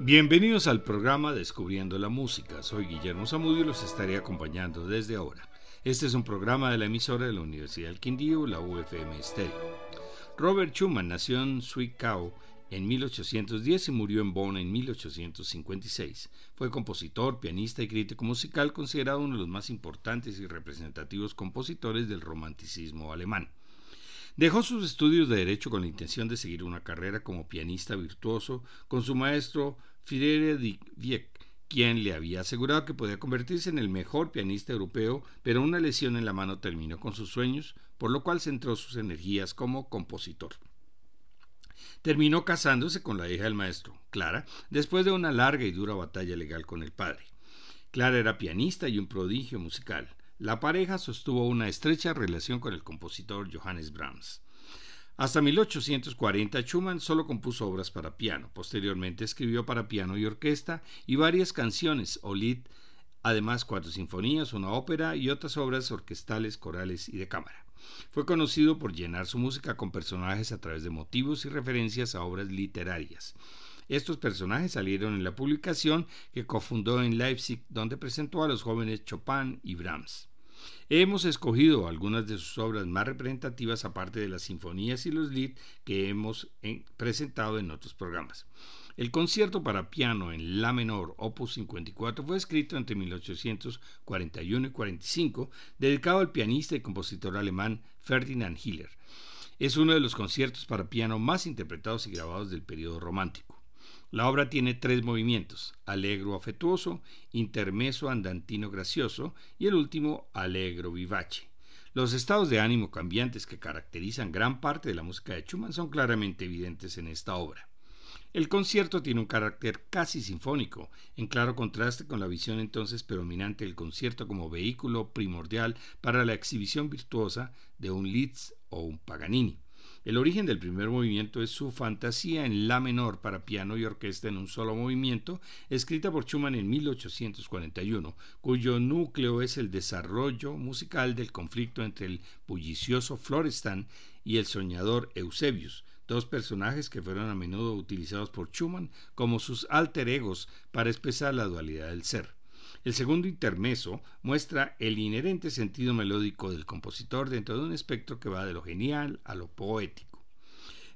Bienvenidos al programa Descubriendo la Música. Soy Guillermo Zamudio y los estaré acompañando desde ahora. Este es un programa de la emisora de la Universidad del Quindío, la UFM Estéreo. Robert Schumann nació en Zwickau en 1810 y murió en Bonn en 1856. Fue compositor, pianista y crítico musical, considerado uno de los más importantes y representativos compositores del romanticismo alemán. Dejó sus estudios de Derecho con la intención de seguir una carrera como pianista virtuoso con su maestro Friedrich Wieck, quien le había asegurado que podía convertirse en el mejor pianista europeo, pero una lesión en la mano terminó con sus sueños, por lo cual centró sus energías como compositor. Terminó casándose con la hija del maestro, Clara, después de una larga y dura batalla legal con el padre. Clara era pianista y un prodigio musical. La pareja sostuvo una estrecha relación con el compositor Johannes Brahms. Hasta 1840 Schumann solo compuso obras para piano. Posteriormente escribió para piano y orquesta y varias canciones o lied, además cuatro sinfonías, una ópera y otras obras orquestales, corales y de cámara. Fue conocido por llenar su música con personajes a través de motivos y referencias a obras literarias. Estos personajes salieron en la publicación que cofundó en Leipzig, donde presentó a los jóvenes Chopin y Brahms. Hemos escogido algunas de sus obras más representativas aparte de las sinfonías y los lied que hemos eh, presentado en otros programas. El concierto para piano en La menor, opus 54, fue escrito entre 1841 y 45, dedicado al pianista y compositor alemán Ferdinand Hiller. Es uno de los conciertos para piano más interpretados y grabados del periodo romántico. La obra tiene tres movimientos, alegro afectuoso, intermeso andantino gracioso y el último alegro vivace. Los estados de ánimo cambiantes que caracterizan gran parte de la música de Schumann son claramente evidentes en esta obra. El concierto tiene un carácter casi sinfónico, en claro contraste con la visión entonces predominante del concierto como vehículo primordial para la exhibición virtuosa de un Liszt o un Paganini. El origen del primer movimiento es su fantasía en La menor para piano y orquesta en un solo movimiento, escrita por Schumann en 1841, cuyo núcleo es el desarrollo musical del conflicto entre el bullicioso Florestan y el soñador Eusebius, dos personajes que fueron a menudo utilizados por Schumann como sus alter egos para expresar la dualidad del ser. El segundo intermeso muestra el inherente sentido melódico del compositor dentro de un espectro que va de lo genial a lo poético.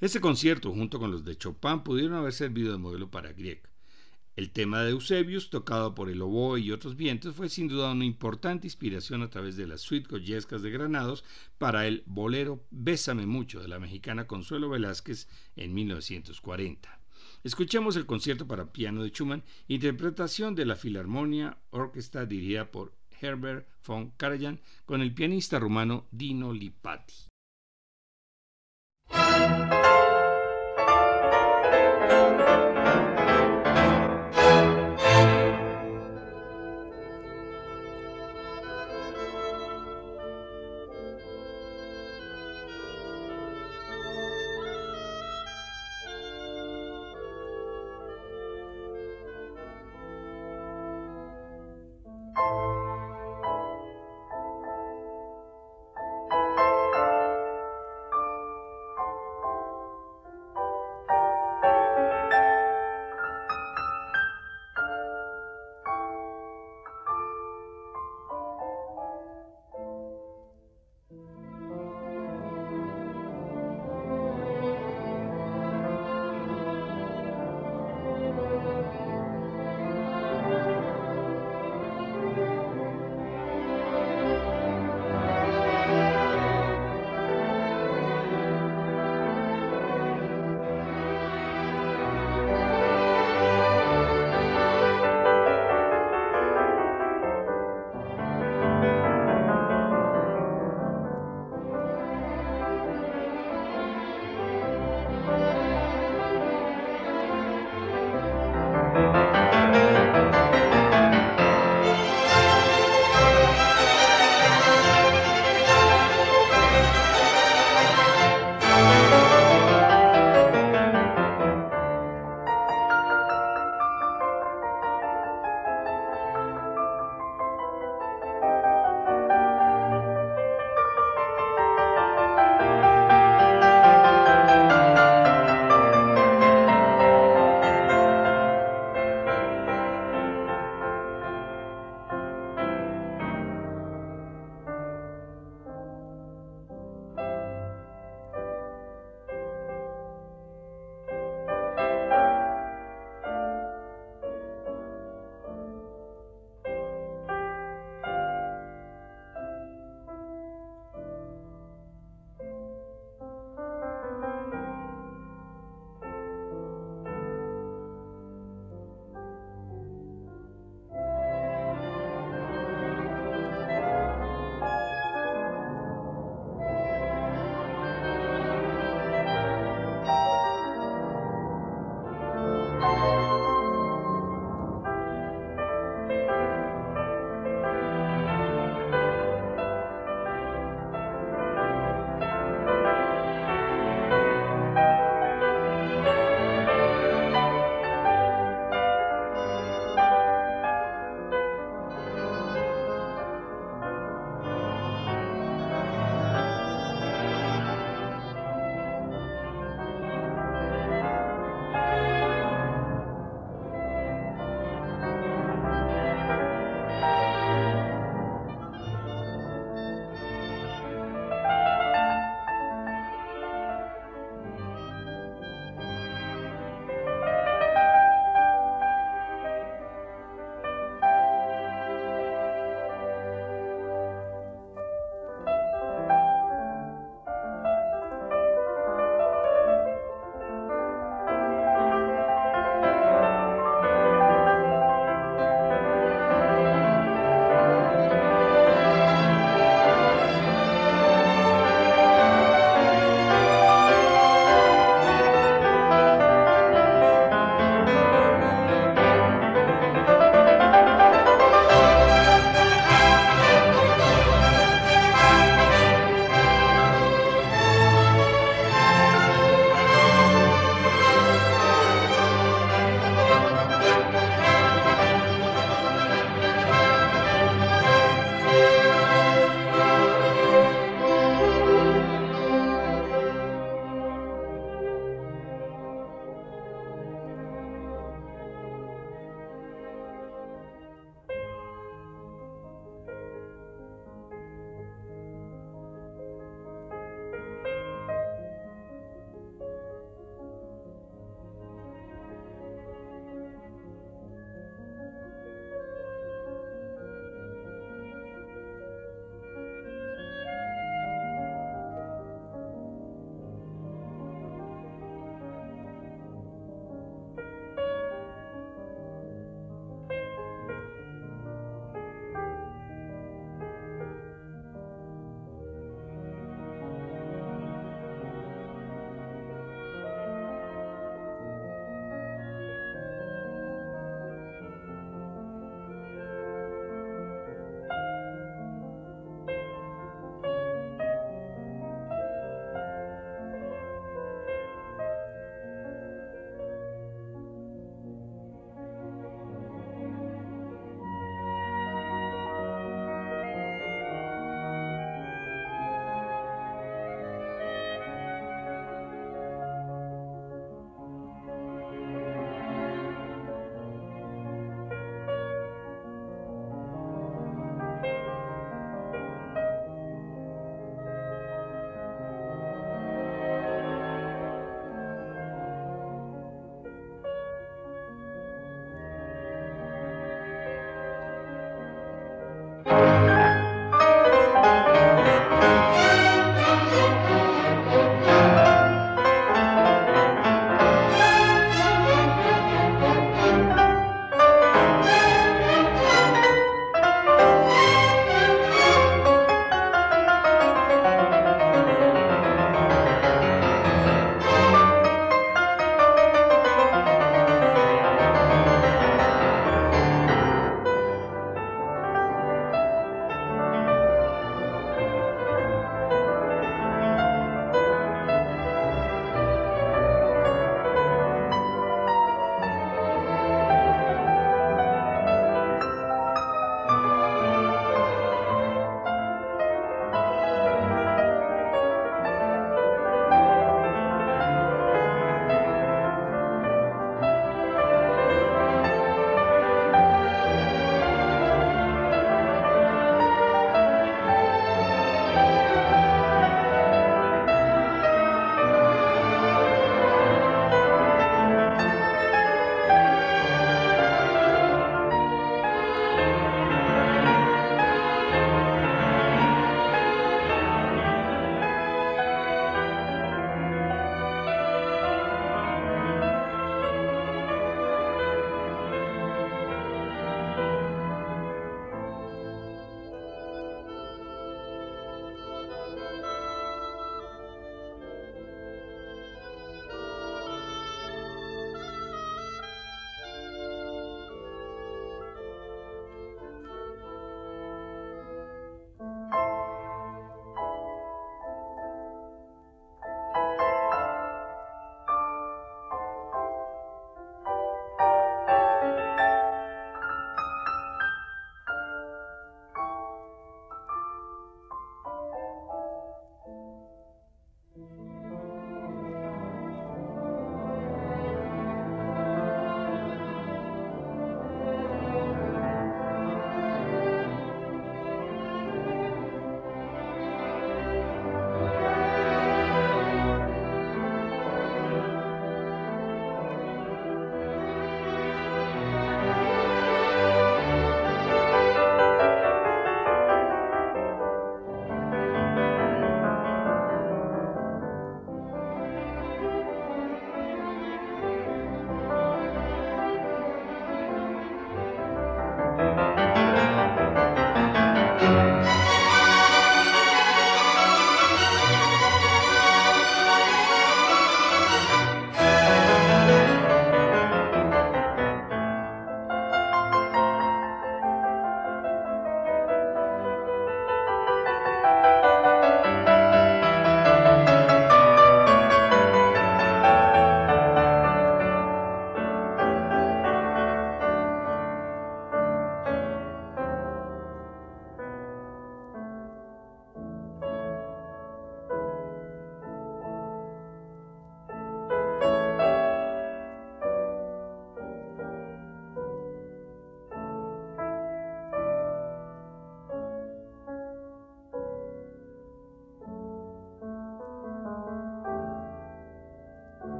Este concierto, junto con los de Chopin, pudieron haber servido de modelo para Grieg. El tema de Eusebius, tocado por el oboe y otros vientos, fue sin duda una importante inspiración a través de las suite goyescas de Granados para el bolero Bésame mucho de la mexicana Consuelo Velázquez en 1940. Escuchemos el concierto para piano de Schumann, interpretación de la Filarmonia Orquesta dirigida por Herbert von Karajan con el pianista rumano Dino Lipati.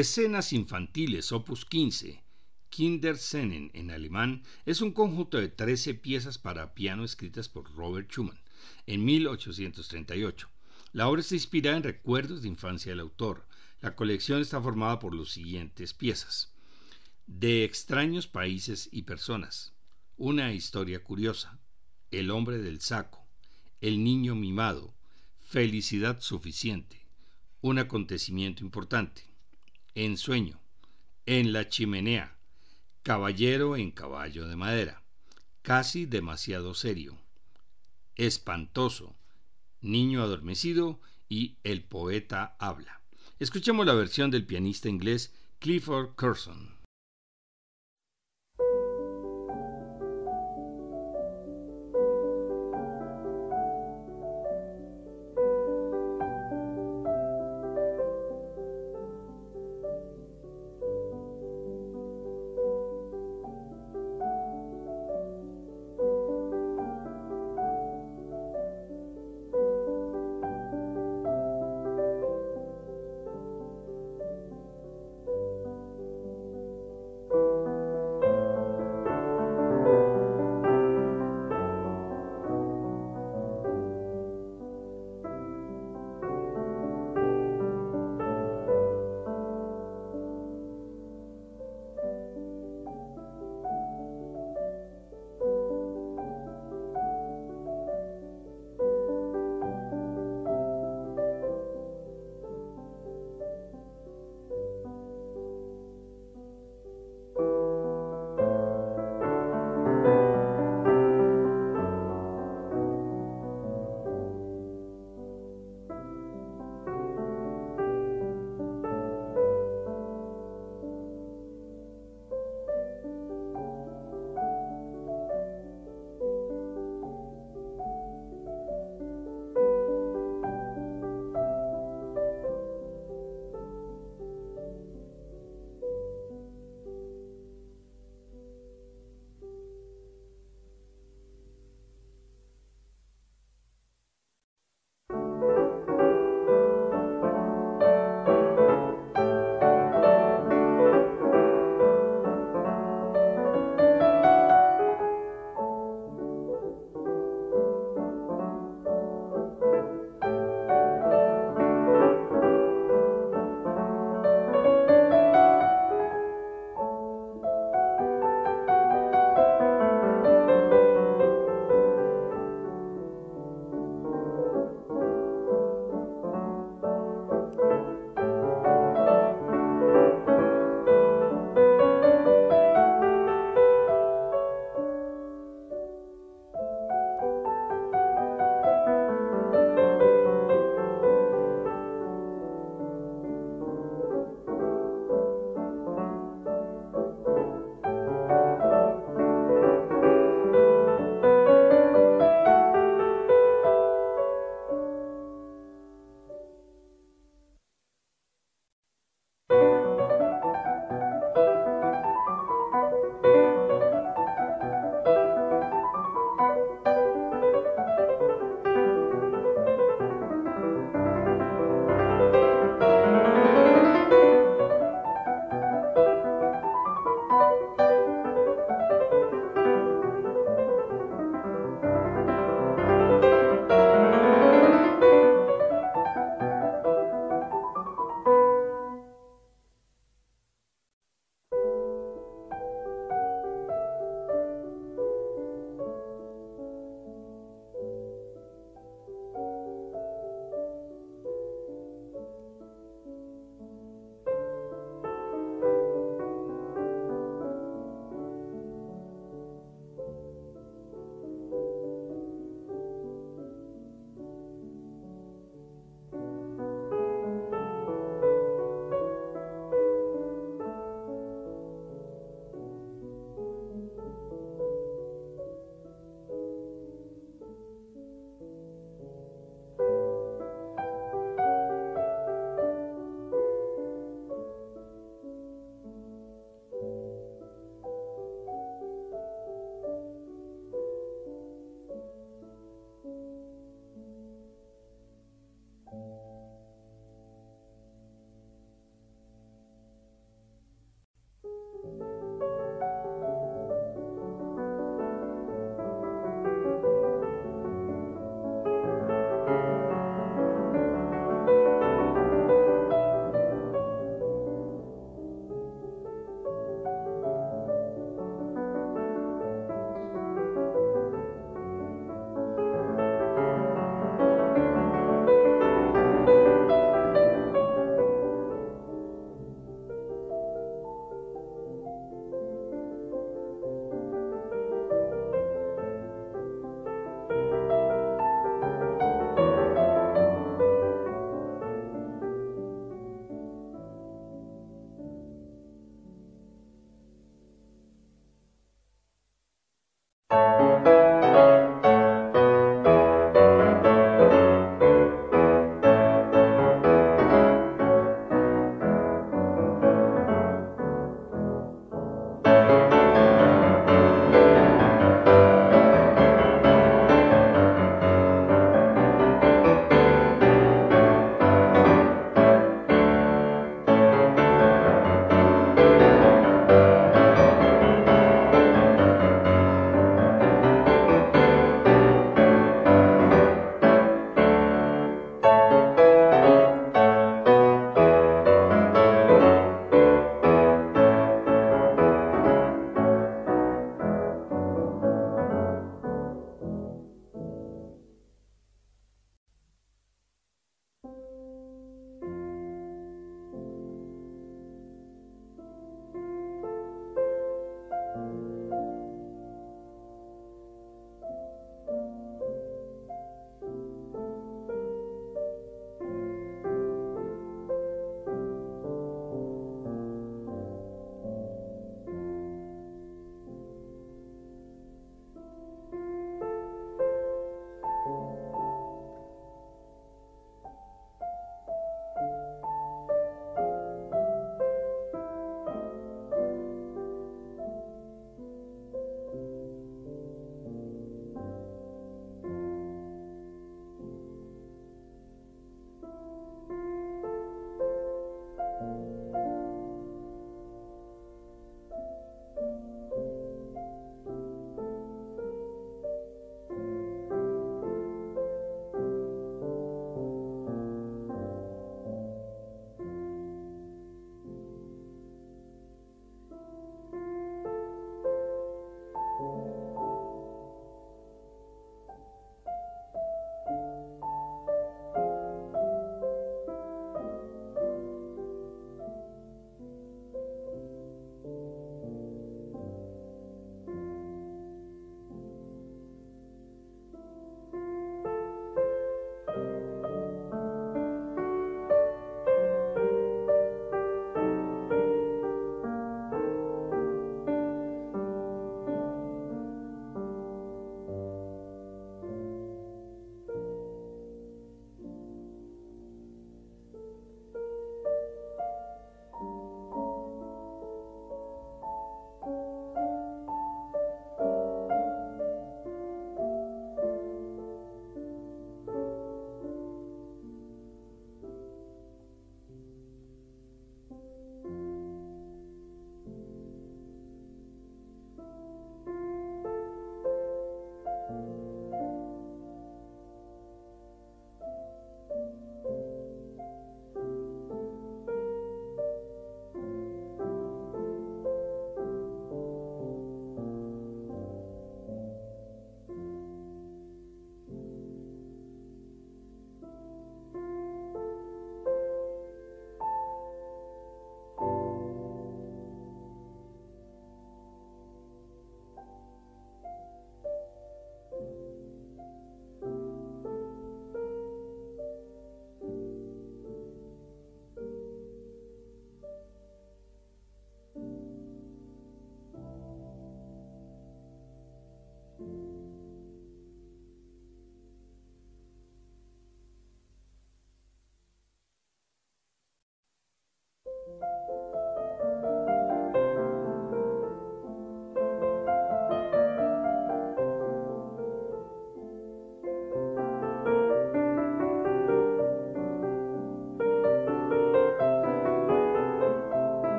Escenas infantiles, opus 15, Kinderscenen en alemán, es un conjunto de 13 piezas para piano escritas por Robert Schumann en 1838. La obra está inspirada en recuerdos de infancia del autor. La colección está formada por las siguientes piezas. De extraños países y personas. Una historia curiosa. El hombre del saco. El niño mimado. Felicidad suficiente. Un acontecimiento importante. Ensueño. En la chimenea. Caballero en caballo de madera. Casi demasiado serio. Espantoso. Niño adormecido y El poeta habla. Escuchemos la versión del pianista inglés Clifford Curson.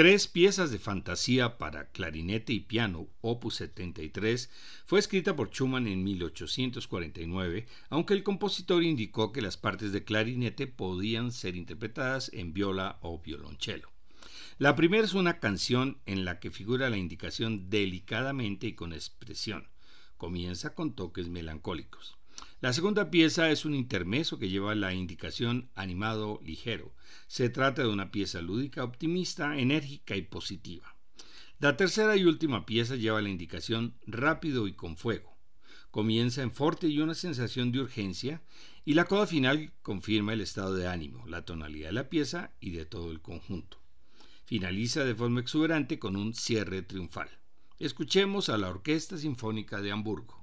Tres piezas de fantasía para clarinete y piano, opus 73, fue escrita por Schumann en 1849, aunque el compositor indicó que las partes de clarinete podían ser interpretadas en viola o violonchelo. La primera es una canción en la que figura la indicación delicadamente y con expresión. Comienza con toques melancólicos. La segunda pieza es un intermeso que lleva la indicación animado ligero. Se trata de una pieza lúdica, optimista, enérgica y positiva. La tercera y última pieza lleva la indicación rápido y con fuego. Comienza en forte y una sensación de urgencia y la coda final confirma el estado de ánimo, la tonalidad de la pieza y de todo el conjunto. Finaliza de forma exuberante con un cierre triunfal. Escuchemos a la Orquesta Sinfónica de Hamburgo.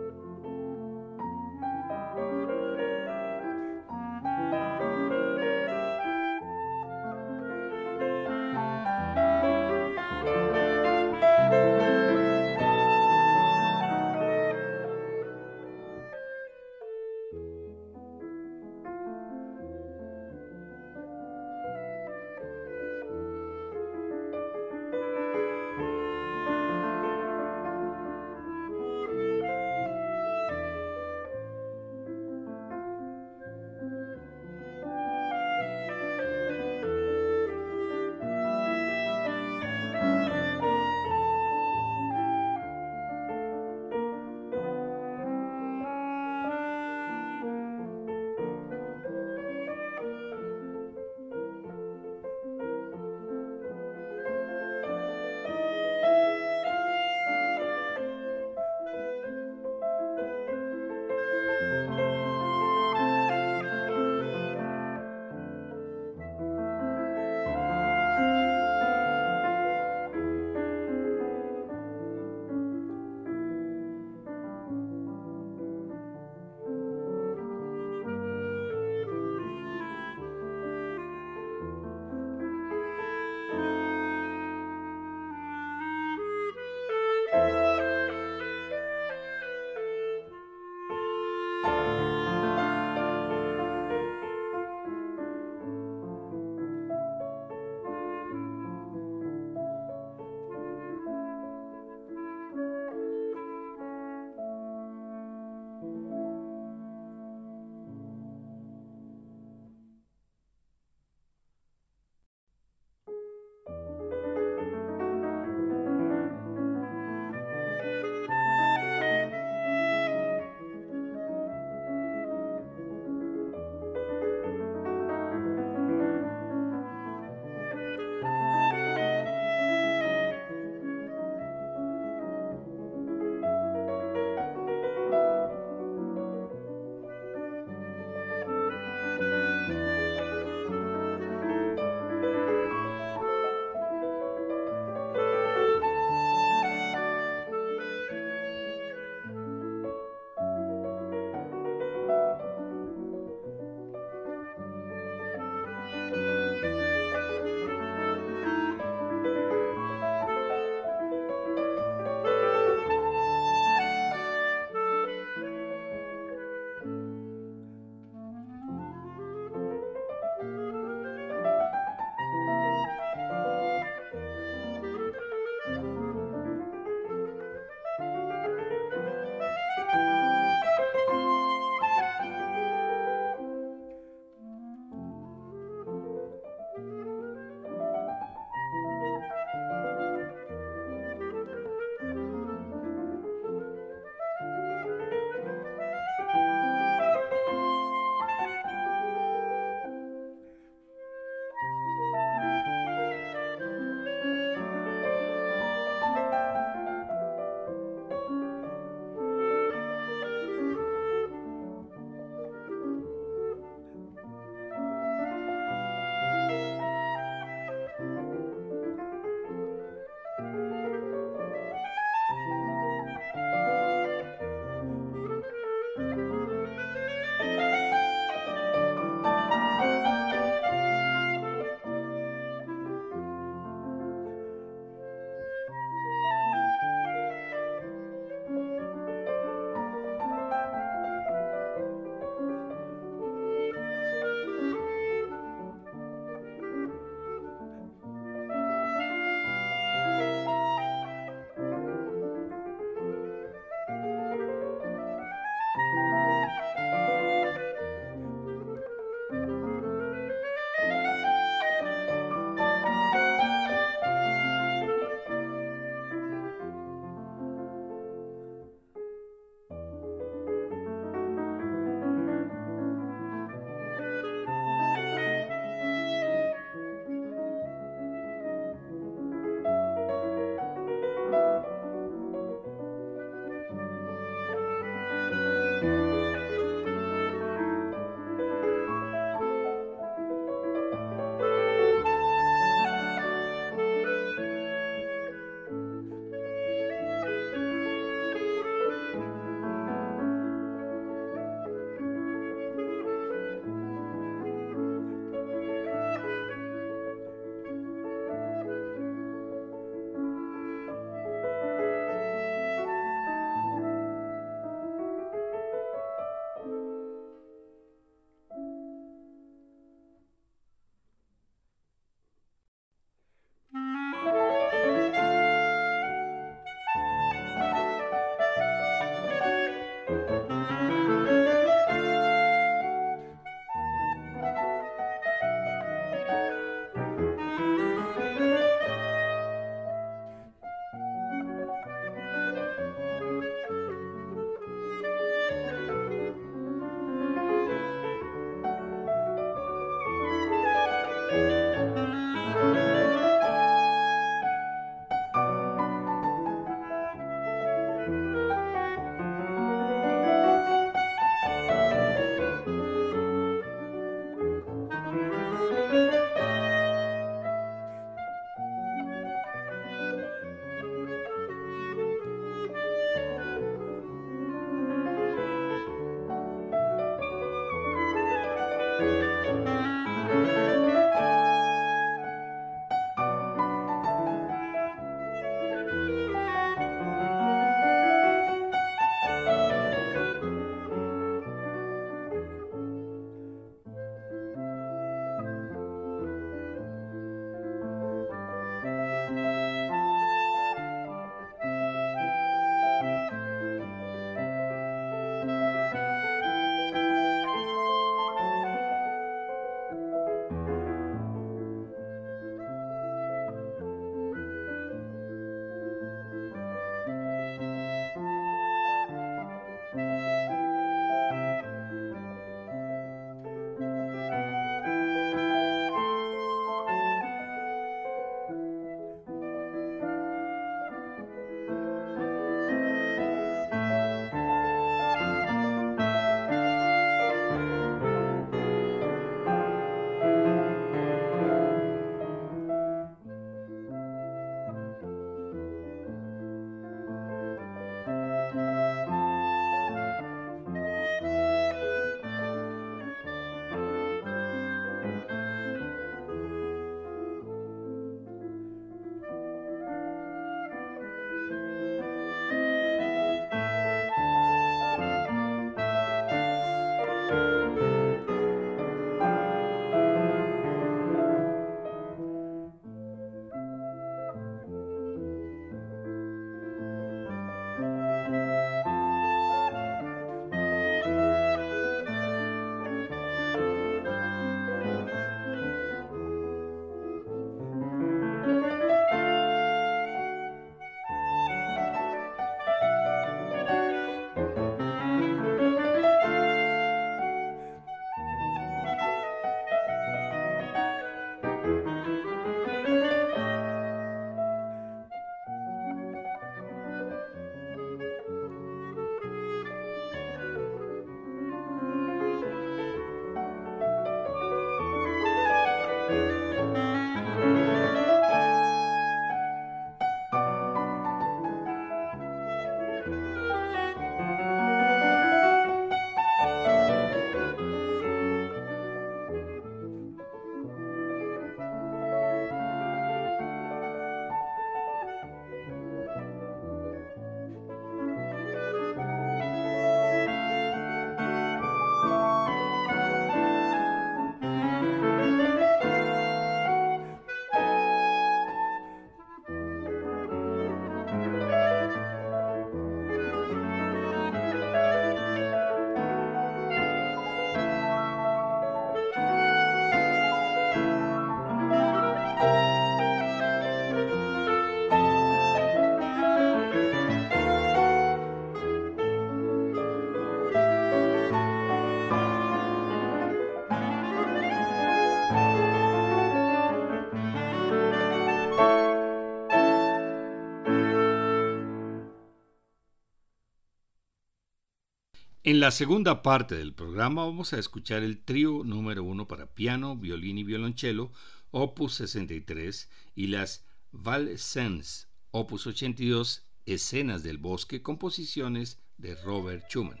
En la segunda parte del programa vamos a escuchar el trío número uno para piano, violín y violonchelo, opus 63, y las Valsens, opus 82, escenas del bosque, composiciones de Robert Schumann.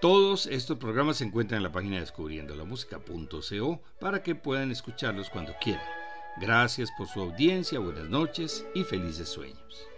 Todos estos programas se encuentran en la página descubriendolamusica.co para que puedan escucharlos cuando quieran. Gracias por su audiencia, buenas noches y felices sueños.